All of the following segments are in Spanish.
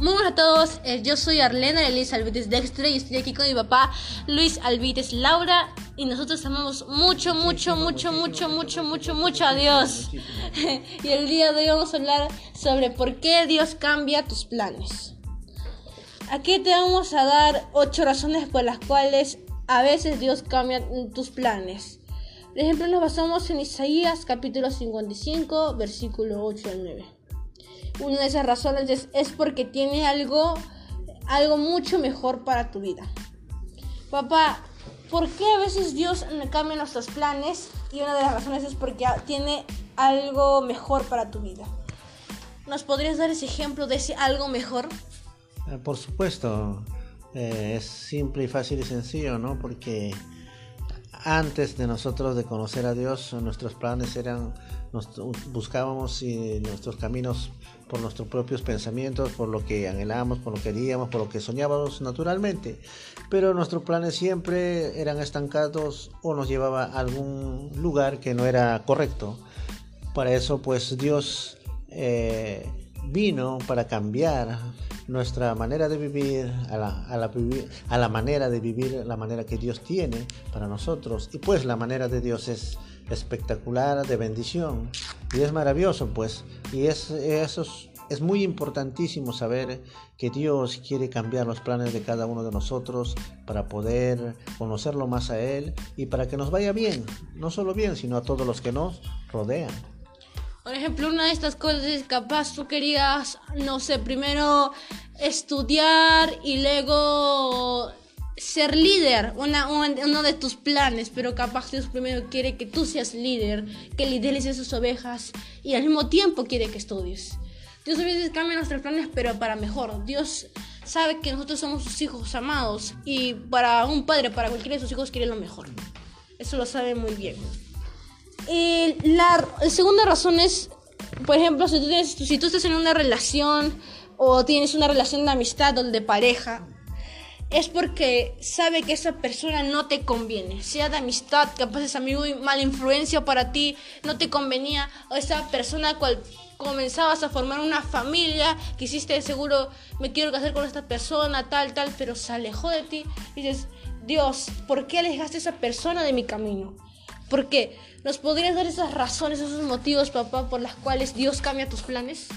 Muy buenas a todos, eh, yo soy Arlena Elisa Alvites Dextre y estoy aquí con mi papá Luis Alvites Laura y nosotros amamos mucho, mucho, mucho, mucho, mucho, mucho, mucho a Dios. y el día de hoy vamos a hablar sobre por qué Dios cambia tus planes. Aquí te vamos a dar ocho razones por las cuales a veces Dios cambia tus planes. Por ejemplo, nos basamos en Isaías capítulo 55, versículo 8 al 9 una de esas razones es, porque tiene algo, algo mucho mejor para tu vida. Papá, ¿por qué a veces Dios cambia nuestros planes? Y una de las razones es porque tiene algo mejor para tu vida. ¿Nos podrías dar ese ejemplo de ese algo mejor? Eh, por supuesto, eh, es simple y fácil y sencillo, ¿no? Porque antes de nosotros de conocer a Dios, nuestros planes eran, buscábamos nuestros caminos por nuestros propios pensamientos, por lo que anhelamos, por lo que queríamos, por lo que soñábamos naturalmente. Pero nuestros planes siempre eran estancados o nos llevaba a algún lugar que no era correcto. Para eso pues Dios eh, vino para cambiar nuestra manera de vivir a la, a, la, a la, manera de vivir, la manera que Dios tiene para nosotros. Y pues la manera de Dios es espectacular, de bendición. Y es maravilloso, pues. Y es, eso es, es muy importantísimo saber que Dios quiere cambiar los planes de cada uno de nosotros para poder conocerlo más a Él y para que nos vaya bien. No solo bien, sino a todos los que nos rodean. Por ejemplo, una de estas cosas es capaz tú querías, no sé, primero estudiar y luego ser líder, una, uno de tus planes, pero capaz Dios primero quiere que tú seas líder, que lideres esas ovejas y al mismo tiempo quiere que estudies. Dios a veces cambia nuestros planes, pero para mejor. Dios sabe que nosotros somos sus hijos amados y para un padre, para cualquiera de sus hijos, quiere lo mejor. Eso lo sabe muy bien. Y la segunda razón es, por ejemplo, si tú, tienes, si tú estás en una relación o tienes una relación de amistad o de pareja, es porque sabe que esa persona no te conviene, sea de amistad, capaz es amigo y mala influencia para ti, no te convenía, o esa persona cual comenzabas a formar una familia, quisiste seguro, me quiero casar con esta persona, tal, tal, pero se alejó de ti, y dices, Dios, ¿por qué alejaste a esa persona de mi camino? ¿Por qué? ¿Nos podrías dar esas razones, esos motivos, papá, por las cuales Dios cambia tus planes?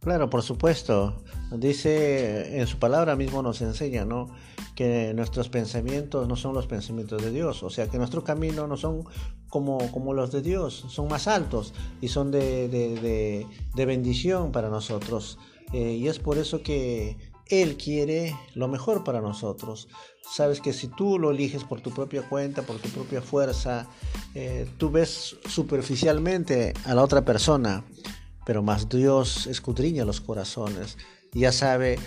Claro, por supuesto. Dice en su palabra mismo nos enseña, ¿no? Que nuestros pensamientos no son los pensamientos de Dios, o sea que nuestros caminos no son como, como los de Dios, son más altos y son de, de, bendición para nosotros. Eh, y es por eso que él quiere lo mejor para nosotros. Sabes que si tú lo eliges por tu propia cuenta, por tu propia fuerza, eh, tú ves superficialmente a la otra persona, pero más Dios escudriña los corazones. Ya sabe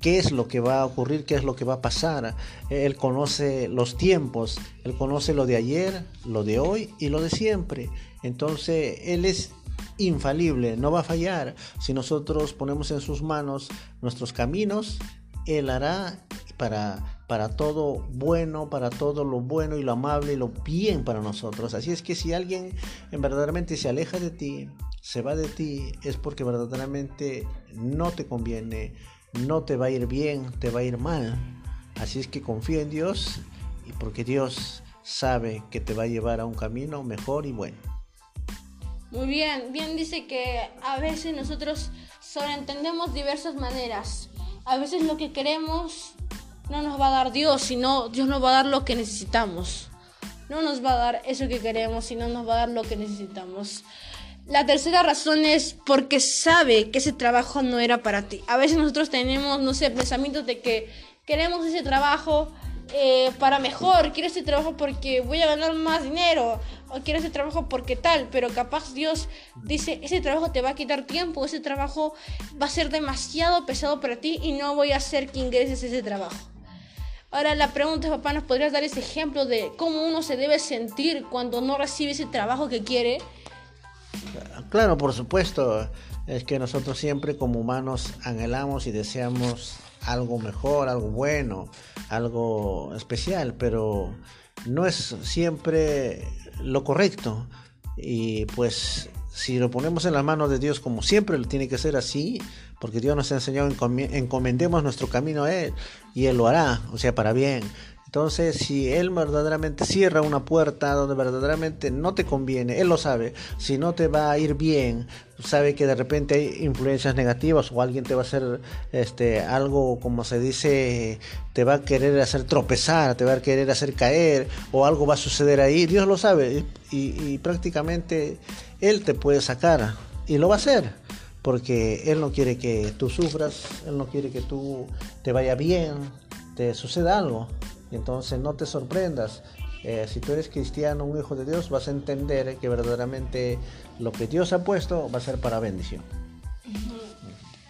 qué es lo que va a ocurrir, qué es lo que va a pasar. Él conoce los tiempos, Él conoce lo de ayer, lo de hoy y lo de siempre. Entonces, Él es infalible, no va a fallar. Si nosotros ponemos en sus manos nuestros caminos, Él hará para, para todo bueno, para todo lo bueno y lo amable y lo bien para nosotros. Así es que si alguien verdaderamente se aleja de ti, se va de ti, es porque verdaderamente no te conviene, no te va a ir bien, te va a ir mal. Así es que confía en Dios y porque Dios sabe que te va a llevar a un camino mejor y bueno. Muy bien, bien dice que a veces nosotros sobreentendemos diversas maneras. A veces lo que queremos no nos va a dar Dios, sino Dios nos va a dar lo que necesitamos. No nos va a dar eso que queremos, sino nos va a dar lo que necesitamos. La tercera razón es porque sabe que ese trabajo no era para ti. A veces nosotros tenemos, no sé, pensamientos de que queremos ese trabajo eh, para mejor, quiero ese trabajo porque voy a ganar más dinero, o quiero ese trabajo porque tal, pero capaz Dios dice, ese trabajo te va a quitar tiempo, ese trabajo va a ser demasiado pesado para ti y no voy a hacer que ingreses ese trabajo. Ahora la pregunta es, papá, ¿nos podrías dar ese ejemplo de cómo uno se debe sentir cuando no recibe ese trabajo que quiere? Claro, por supuesto. Es que nosotros siempre como humanos anhelamos y deseamos algo mejor, algo bueno, algo especial, pero no es siempre lo correcto. Y pues si lo ponemos en las manos de Dios como siempre tiene que ser así, porque Dios nos ha enseñado, encomendemos nuestro camino a Él y Él lo hará, o sea, para bien. Entonces, si Él verdaderamente cierra una puerta donde verdaderamente no te conviene, Él lo sabe, si no te va a ir bien, sabe que de repente hay influencias negativas o alguien te va a hacer este, algo, como se dice, te va a querer hacer tropezar, te va a querer hacer caer o algo va a suceder ahí, Dios lo sabe y, y prácticamente Él te puede sacar y lo va a hacer porque Él no quiere que tú sufras, Él no quiere que tú te vaya bien, te suceda algo. Entonces no te sorprendas. Eh, si tú eres cristiano, un hijo de Dios, vas a entender que verdaderamente lo que Dios ha puesto va a ser para bendición.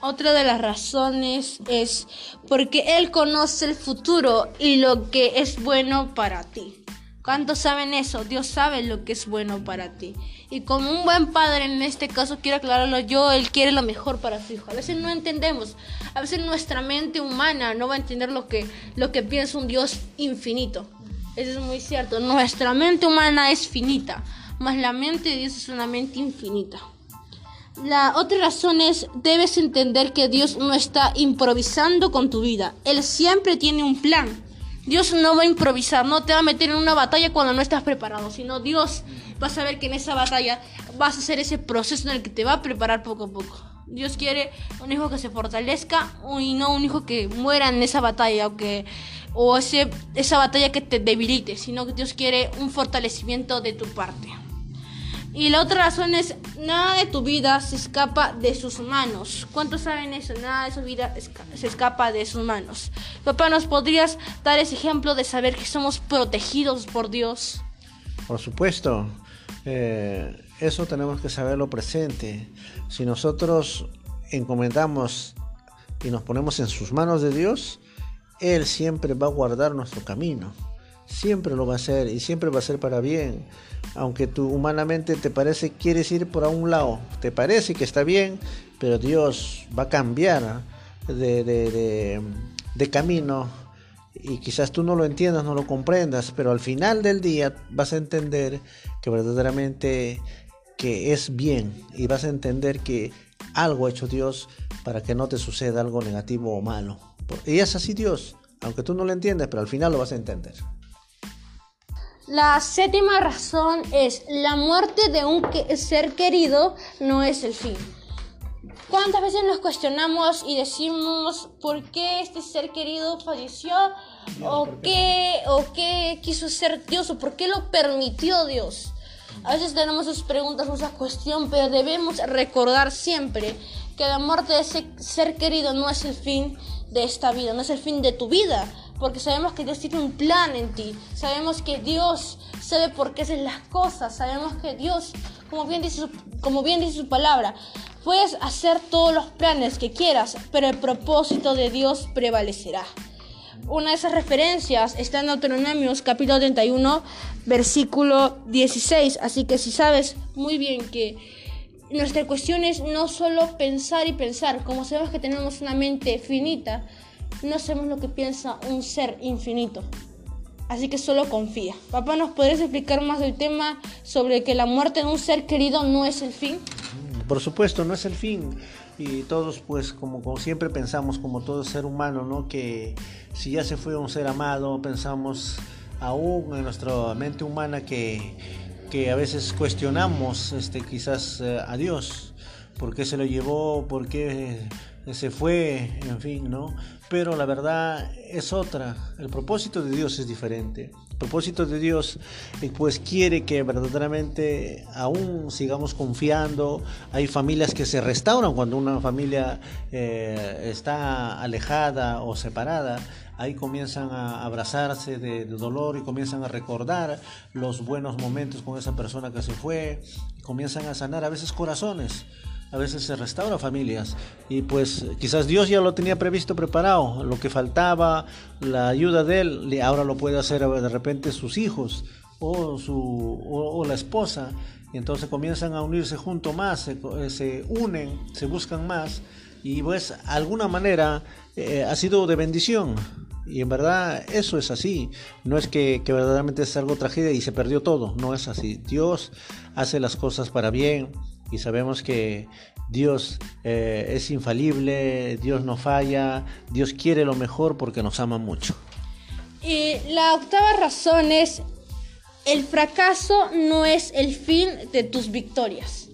Otra de las razones es porque Él conoce el futuro y lo que es bueno para ti. ¿Cuántos saben eso? Dios sabe lo que es bueno para ti. Y como un buen padre, en este caso quiero aclararlo yo, Él quiere lo mejor para su hijo. A veces no entendemos, a veces nuestra mente humana no va a entender lo que, lo que piensa un Dios infinito. Eso es muy cierto. Nuestra mente humana es finita, más la mente de Dios es una mente infinita. La otra razón es, debes entender que Dios no está improvisando con tu vida. Él siempre tiene un plan. Dios no va a improvisar, no te va a meter en una batalla cuando no estás preparado, sino Dios va a saber que en esa batalla vas a hacer ese proceso en el que te va a preparar poco a poco. Dios quiere un hijo que se fortalezca y no un hijo que muera en esa batalla o que o ese, esa batalla que te debilite, sino que Dios quiere un fortalecimiento de tu parte. Y la otra razón es, nada de tu vida se escapa de sus manos. ¿Cuántos saben eso? Nada de su vida se escapa de sus manos. Papá, ¿nos podrías dar ese ejemplo de saber que somos protegidos por Dios? Por supuesto. Eh, eso tenemos que saberlo presente. Si nosotros encomendamos y nos ponemos en sus manos de Dios, Él siempre va a guardar nuestro camino. Siempre lo va a hacer y siempre va a ser para bien aunque tú humanamente te parece quieres ir por a un lado, te parece que está bien, pero Dios va a cambiar de, de, camino y quizás tú no lo entiendas, no lo comprendas, pero al final del día vas a entender que verdaderamente que es bien y vas a entender que algo ha hecho Dios para que no te suceda algo negativo o malo. Y es así Dios, aunque tú no lo entiendas, pero al final lo vas a entender. La séptima razón es la muerte de un ser querido no es el fin. ¿Cuántas veces nos cuestionamos y decimos por qué este ser querido falleció? ¿O qué, ¿O qué quiso ser Dios? ¿O por qué lo permitió Dios? A veces tenemos esas preguntas, esa cuestión, pero debemos recordar siempre que la muerte de ese ser querido no es el fin de esta vida, no es el fin de tu vida, porque sabemos que Dios tiene un plan en ti, sabemos que Dios sabe por qué hacen las cosas, sabemos que Dios, como bien dice su, como bien dice su palabra, puedes hacer todos los planes que quieras, pero el propósito de Dios prevalecerá. Una de esas referencias está en Deuteronomios capítulo 31, versículo 16, así que si sabes muy bien que nuestra cuestión es no solo pensar y pensar, como sabemos que tenemos una mente finita, no sabemos lo que piensa un ser infinito. Así que solo confía. Papá, ¿nos podrías explicar más del tema sobre que la muerte de un ser querido no es el fin? Por supuesto, no es el fin. Y todos, pues, como, como siempre pensamos, como todo ser humano, ¿no? Que si ya se fue un ser amado, pensamos aún en nuestra mente humana que, que a veces cuestionamos este, quizás eh, a Dios. ¿Por qué se lo llevó? ¿Por qué se fue? En fin, ¿no? pero la verdad es otra. El propósito de Dios es diferente. El propósito de Dios eh, pues quiere que verdaderamente aún sigamos confiando. Hay familias que se restauran cuando una familia eh, está alejada o separada. Ahí comienzan a abrazarse de, dolor y comienzan a recordar los buenos momentos con esa persona que se fue. Y comienzan a sanar a veces corazones a veces se restaura familias y pues quizás Dios ya lo tenía previsto, preparado, lo que faltaba, la ayuda de él, ahora lo puede hacer de repente sus hijos o, su, o, la esposa y entonces comienzan a unirse junto más, se, se unen, se buscan más y pues alguna manera eh, ha sido de bendición. Y en verdad eso es así. No es que, que, verdaderamente es algo tragedia y se perdió todo. No es así. Dios hace las cosas para bien y sabemos que Dios eh, es infalible, Dios no falla, Dios quiere lo mejor porque nos ama mucho. Y la octava razón es, el fracaso no es el fin de tus victorias.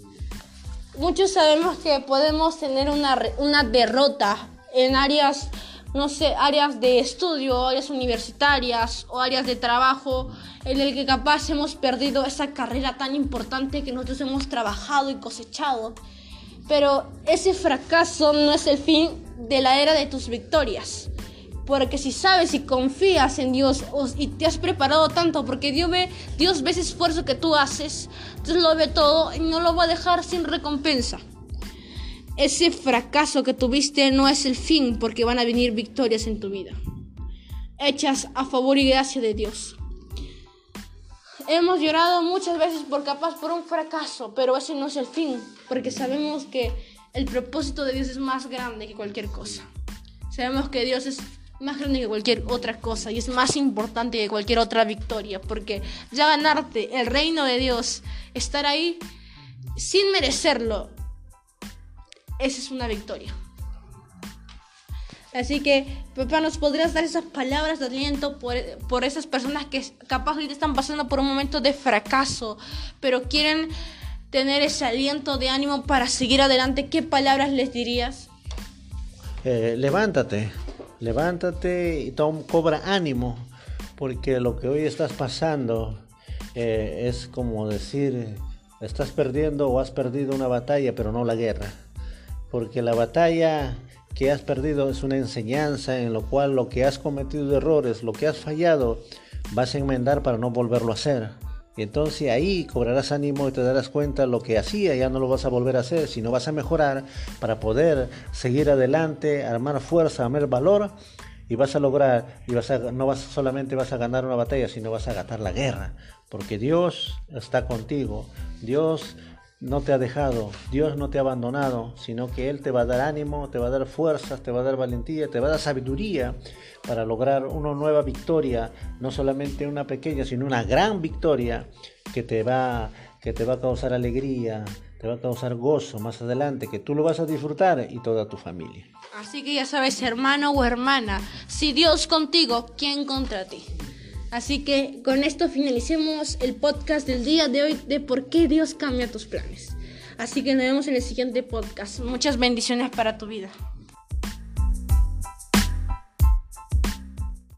Muchos sabemos que podemos tener una, una derrota en áreas, no sé, áreas de estudio, áreas universitarias o áreas de trabajo en el que capaz hemos perdido esa carrera tan importante que nosotros hemos trabajado y cosechado. Pero ese fracaso no es el fin de la era de tus victorias. Porque si sabes y confías en Dios y te has preparado tanto, porque Dios ve, Dios ve ese esfuerzo que tú haces, Dios lo ve todo y no lo va a dejar sin recompensa. Ese fracaso que tuviste no es el fin, porque van a venir victorias en tu vida, hechas a favor y gracia de Dios. Hemos llorado muchas veces por capaz por un fracaso, pero ese no es el fin, porque sabemos que el propósito de Dios es más grande que cualquier cosa. Sabemos que Dios es más grande que cualquier otra cosa y es más importante que cualquier otra victoria, porque ya ganarte el reino de Dios, estar ahí sin merecerlo, esa es una victoria. Así que, papá, ¿nos podrías dar esas palabras de aliento por, por esas personas que capaz ahorita están pasando por un momento de fracaso, pero quieren tener ese aliento de ánimo para seguir adelante? ¿Qué palabras les dirías? Eh, levántate, levántate y cobra ánimo, porque lo que hoy estás pasando eh, es como decir, estás perdiendo o has perdido una batalla, pero no la guerra, porque la batalla que has perdido es una enseñanza en lo cual lo que has cometido errores, lo que has fallado, vas a enmendar para no volverlo a hacer. Y entonces ahí cobrarás ánimo y te darás cuenta lo que hacía, ya no lo vas a volver a hacer, sino vas a mejorar para poder seguir adelante, armar fuerza, armar valor y vas a lograr, y vas no vas, solamente vas a ganar una batalla, sino vas a ganar la guerra, porque Dios está contigo, Dios no te ha dejado, Dios no te ha abandonado, sino que Él te va a dar ánimo, te va a dar fuerzas, te va a dar valentía, te va a dar sabiduría para lograr una nueva victoria, no solamente una pequeña, sino una gran victoria que te va, que te va a causar alegría, te va a causar gozo más adelante, que tú lo vas a disfrutar y toda tu familia. Así que ya sabes, hermano o hermana, si Dios contigo, ¿quién contra ti? Así que con esto finalicemos el podcast del día de hoy de por qué Dios cambia tus planes. Así que nos vemos en el siguiente podcast. Muchas bendiciones para tu vida.